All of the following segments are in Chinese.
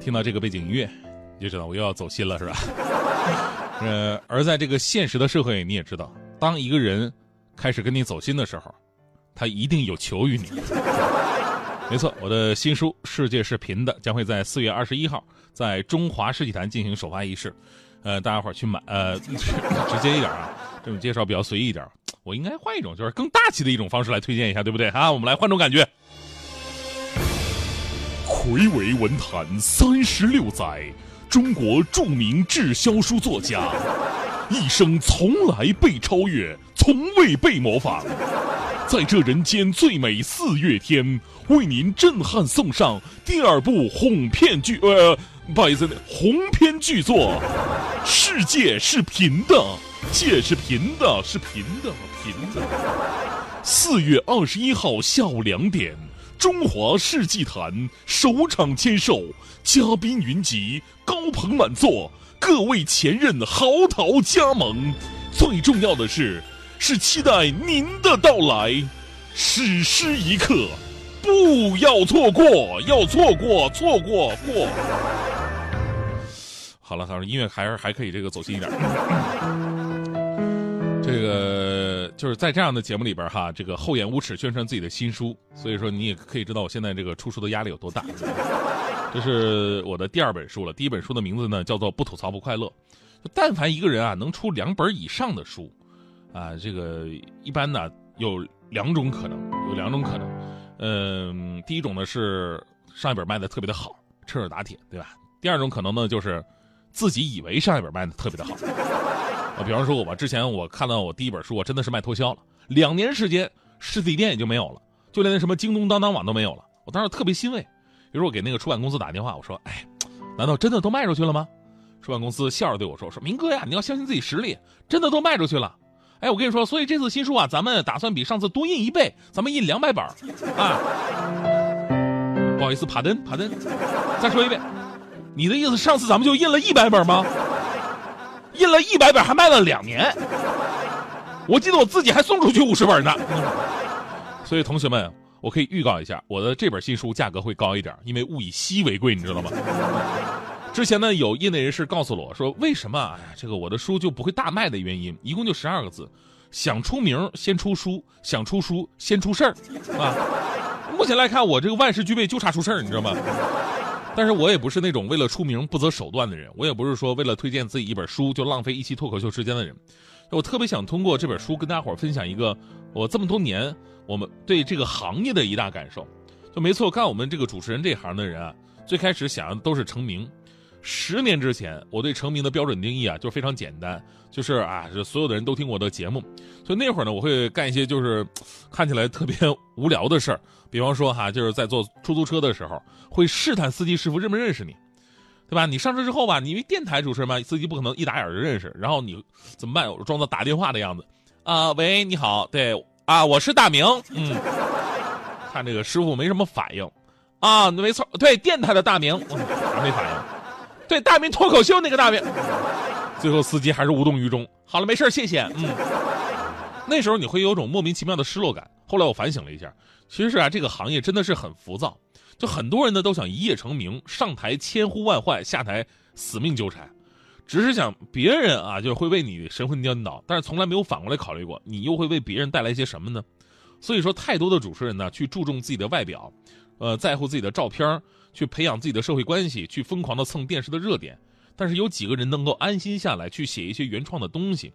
听到这个背景音乐，你就知道我又要走心了，是吧？呃，而在这个现实的社会，你也知道，当一个人开始跟你走心的时候，他一定有求于你。没错，我的新书《世界是平的》将会在四月二十一号在中华世纪坛进行首发仪式。呃，大家伙去买，呃，直接一点啊，这种介绍比较随意一点。我应该换一种，就是更大气的一种方式来推荐一下，对不对啊？我们来换种感觉。魁违文坛三十六载，中国著名滞销书作家，一生从来被超越，从未被模仿。在这人间最美四月天，为您震撼送上第二部哄骗剧，呃，不好意思，红篇巨作《世界是平的》，界是平的，是平的，平的。四月二十一号下午两点，中华世纪坛首场签售，嘉宾云集，高朋满座，各位前任嚎啕加盟。最重要的是，是期待您的到来，史诗一刻，不要错过，要错过，错过过。好了，好了，音乐还是还可以，这个走心一点。这个就是在这样的节目里边哈，这个厚颜无耻宣传自己的新书，所以说你也可以知道我现在这个出书的压力有多大。这是我的第二本书了，第一本书的名字呢叫做《不吐槽不快乐》。就但凡一个人啊能出两本以上的书，啊，这个一般呢有两种可能，有两种可能。嗯，第一种呢是上一本卖的特别的好，趁热打铁，对吧？第二种可能呢就是自己以为上一本卖的特别的好。比方说我，之前我看到我第一本书，我真的是卖脱销了，两年时间实体店也就没有了，就连那什么京东、当当网都没有了。我当时特别欣慰，于是我给那个出版公司打电话，我说：“哎，难道真的都卖出去了吗？”出版公司笑着对我说：“说明哥呀，你要相信自己实力，真的都卖出去了。哎，我跟你说，所以这次新书啊，咱们打算比上次多印一倍，咱们印两百本啊。不好意思，帕登，帕登，再说一遍，你的意思上次咱们就印了一百本吗？印了一百本还卖了两年，我记得我自己还送出去五十本呢。所以同学们，我可以预告一下，我的这本新书价格会高一点，因为物以稀为贵，你知道吗？之前呢，有业内人士告诉了我说，为什么哎呀，这个我的书就不会大卖的原因，一共就十二个字：想出名先出书，想出书先出事儿啊。目前来看，我这个万事俱备，就差出事儿，你知道吗？但是我也不是那种为了出名不择手段的人，我也不是说为了推荐自己一本书就浪费一期脱口秀时间的人。我特别想通过这本书跟大家伙分享一个我这么多年我们对这个行业的一大感受。就没错，干我们这个主持人这行的人啊，最开始想的都是成名。十年之前，我对成名的标准定义啊，就非常简单，就是啊，这所有的人都听我的节目，所以那会儿呢，我会干一些就是看起来特别无聊的事儿，比方说哈，就是在坐出租车的时候，会试探司机师傅认不认识你，对吧？你上车之后吧，你因为电台主持人嘛，司机不可能一打眼就认识，然后你怎么办？我装作打电话的样子，啊，喂，你好，对，啊，我是大明，嗯，看这个师傅没什么反应，啊，没错，对，电台的大明，还没反应。对大明脱口秀那个大明，最后司机还是无动于衷。好了，没事谢谢。嗯，那时候你会有种莫名其妙的失落感。后来我反省了一下，其实啊，这个行业真的是很浮躁，就很多人呢都想一夜成名，上台千呼万唤，下台死命纠缠，只是想别人啊就会为你神魂颠倒，但是从来没有反过来考虑过，你又会为别人带来些什么呢？所以说，太多的主持人呢去注重自己的外表，呃，在乎自己的照片去培养自己的社会关系，去疯狂的蹭电视的热点，但是有几个人能够安心下来去写一些原创的东西？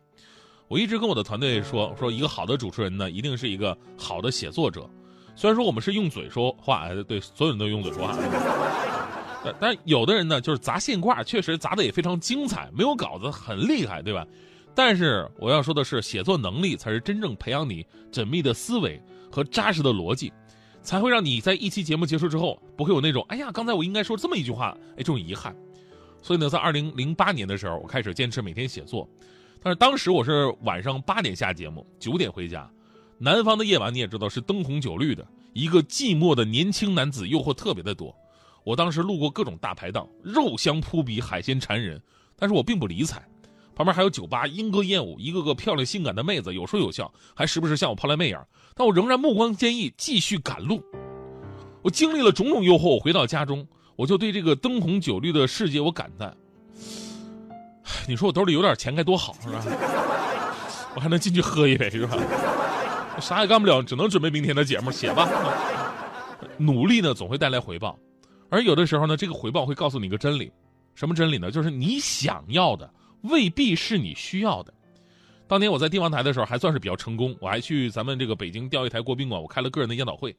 我一直跟我的团队说，说一个好的主持人呢，一定是一个好的写作者。虽然说我们是用嘴说话，对所有人都用嘴说话，但但有的人呢，就是砸现挂，确实砸的也非常精彩，没有稿子很厉害，对吧？但是我要说的是，写作能力才是真正培养你缜密的思维和扎实的逻辑。才会让你在一期节目结束之后，不会有那种“哎呀，刚才我应该说这么一句话”哎，这种遗憾。所以呢，在二零零八年的时候，我开始坚持每天写作。但是当时我是晚上八点下节目，九点回家。南方的夜晚你也知道是灯红酒绿的，一个寂寞的年轻男子诱惑特别的多。我当时路过各种大排档，肉香扑鼻，海鲜馋人，但是我并不理睬。旁边还有酒吧，莺歌燕舞，一个个漂亮性感的妹子，有说有笑，还时不时向我抛来媚眼。但我仍然目光坚毅，继续赶路。我经历了种种诱惑，我回到家中，我就对这个灯红酒绿的世界我感叹：你说我兜里有点钱该多好，是吧？我还能进去喝一杯，是吧？啥也干不了，只能准备明天的节目写吧。努力呢，总会带来回报，而有的时候呢，这个回报会告诉你一个真理，什么真理呢？就是你想要的未必是你需要的。当年我在帝王台的时候还算是比较成功，我还去咱们这个北京钓鱼台国宾馆，我开了个人的研讨会。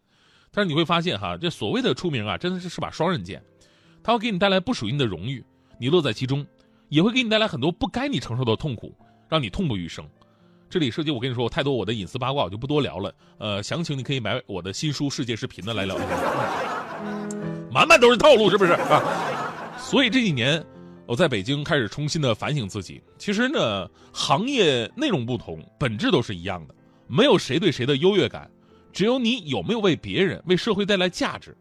但是你会发现哈，这所谓的出名啊，真的是是把双刃剑，它会给你带来不属于你的荣誉，你乐在其中，也会给你带来很多不该你承受的痛苦，让你痛不欲生。这里涉及我跟你说，我太多我的隐私八卦，我就不多聊了。呃，详情你可以买我的新书《世界视频》的来聊一下。满满都是套路，是不是啊？所以这几年我在北京开始重新的反省自己。其实呢，行业内容不同，本质都是一样的，没有谁对谁的优越感，只有你有没有为别人、为社会带来价值。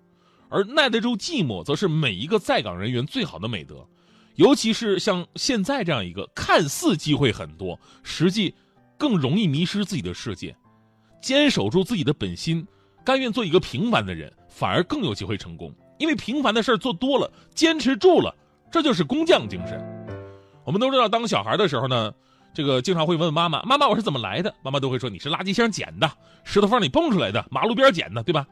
而耐得住寂寞，则是每一个在岗人员最好的美德。尤其是像现在这样一个看似机会很多，实际。更容易迷失自己的世界，坚守住自己的本心，甘愿做一个平凡的人，反而更有机会成功。因为平凡的事做多了，坚持住了，这就是工匠精神。我们都知道，当小孩的时候呢，这个经常会问妈妈：“妈妈，我是怎么来的？”妈妈都会说：“你是垃圾箱捡的，石头缝里蹦出来的，马路边捡的，对吧？”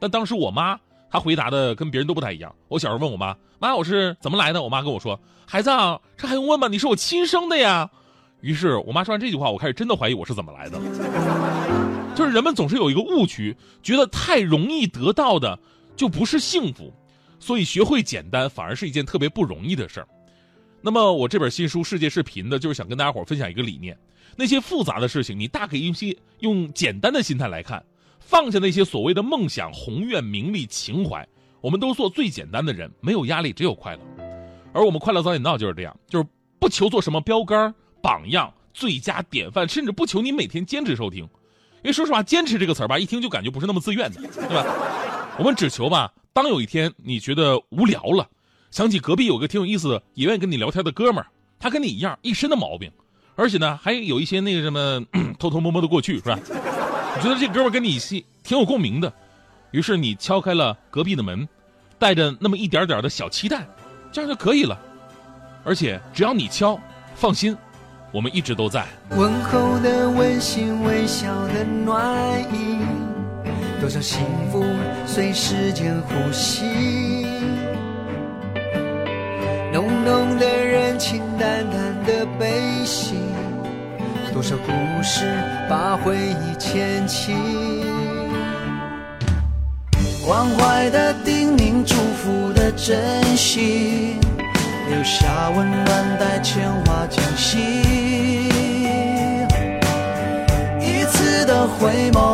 但当时我妈她回答的跟别人都不太一样。我小时候问我妈：“妈，我是怎么来的？”我妈跟我说：“孩子，啊，这还用问吗？你是我亲生的呀。”于是我妈说完这句话，我开始真的怀疑我是怎么来的。就是人们总是有一个误区，觉得太容易得到的就不是幸福，所以学会简单反而是一件特别不容易的事儿。那么我这本新书《世界视频》的，就是想跟大家伙分享一个理念：那些复杂的事情，你大可以用些用简单的心态来看，放下那些所谓的梦想、宏愿、名利、情怀，我们都做最简单的人，没有压力，只有快乐。而我们快乐早点到就是这样，就是不求做什么标杆。榜样、最佳典范，甚至不求你每天坚持收听，因为说实话，“坚持”这个词儿吧，一听就感觉不是那么自愿的，对吧？我们只求吧，当有一天你觉得无聊了，想起隔壁有个挺有意思的、也愿意跟你聊天的哥们儿，他跟你一样一身的毛病，而且呢，还有一些那个什么 偷偷摸摸的过去，是吧？你觉得这哥们儿跟你挺挺有共鸣的，于是你敲开了隔壁的门，带着那么一点点的小期待，这样就可以了。而且只要你敲，放心。我们一直都在。问候的温馨，微笑的暖意，多少幸福随时间呼吸。浓浓的人情，淡淡的悲喜，多少故事把回忆牵起。关怀的叮咛，祝福的珍惜。留下温暖，带牵挂惊喜。一次的回眸，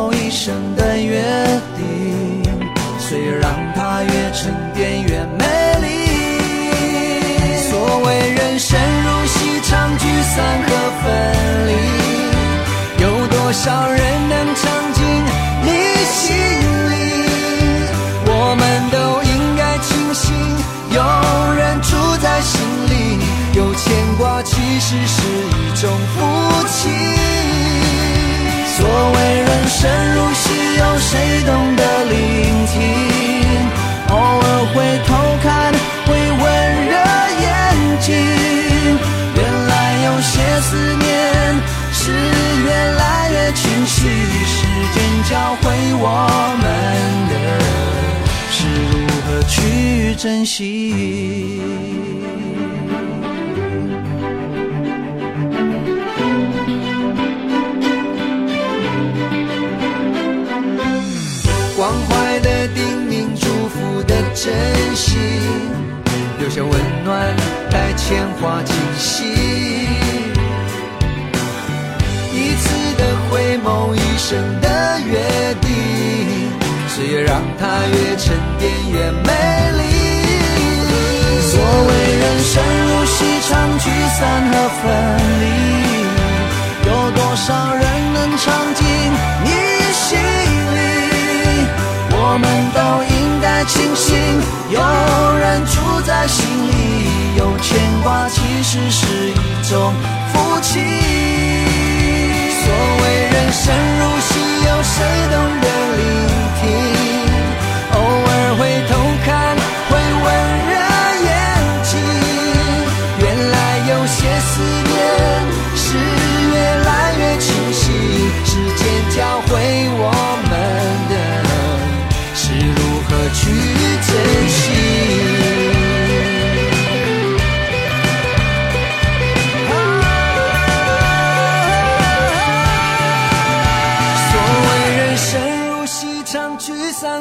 越沉淀越美丽。所谓人生如戏，场聚散和分离，有多少人能唱进你心里？我们都应该庆幸，有人住在。心里有牵挂，其实是一种福气。所谓人生如戏，有谁懂得是越来越清晰。时间教会我们的是如何去珍惜。珍惜，留下温暖，带牵挂惊喜。生的约定，岁月让它越沉淀越美丽。所谓人生如戏，唱。聚散和分离，有多少人能唱进你心里？我们都应该庆幸，有人住在心里，有牵挂其实是一种福气。所谓人生如戏，有谁懂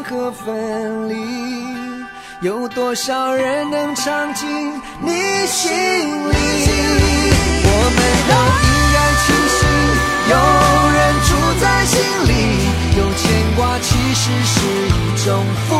和分离，有多少人能唱进你心里？我们都应该庆幸，有人住在心里，有牵挂其实是一种福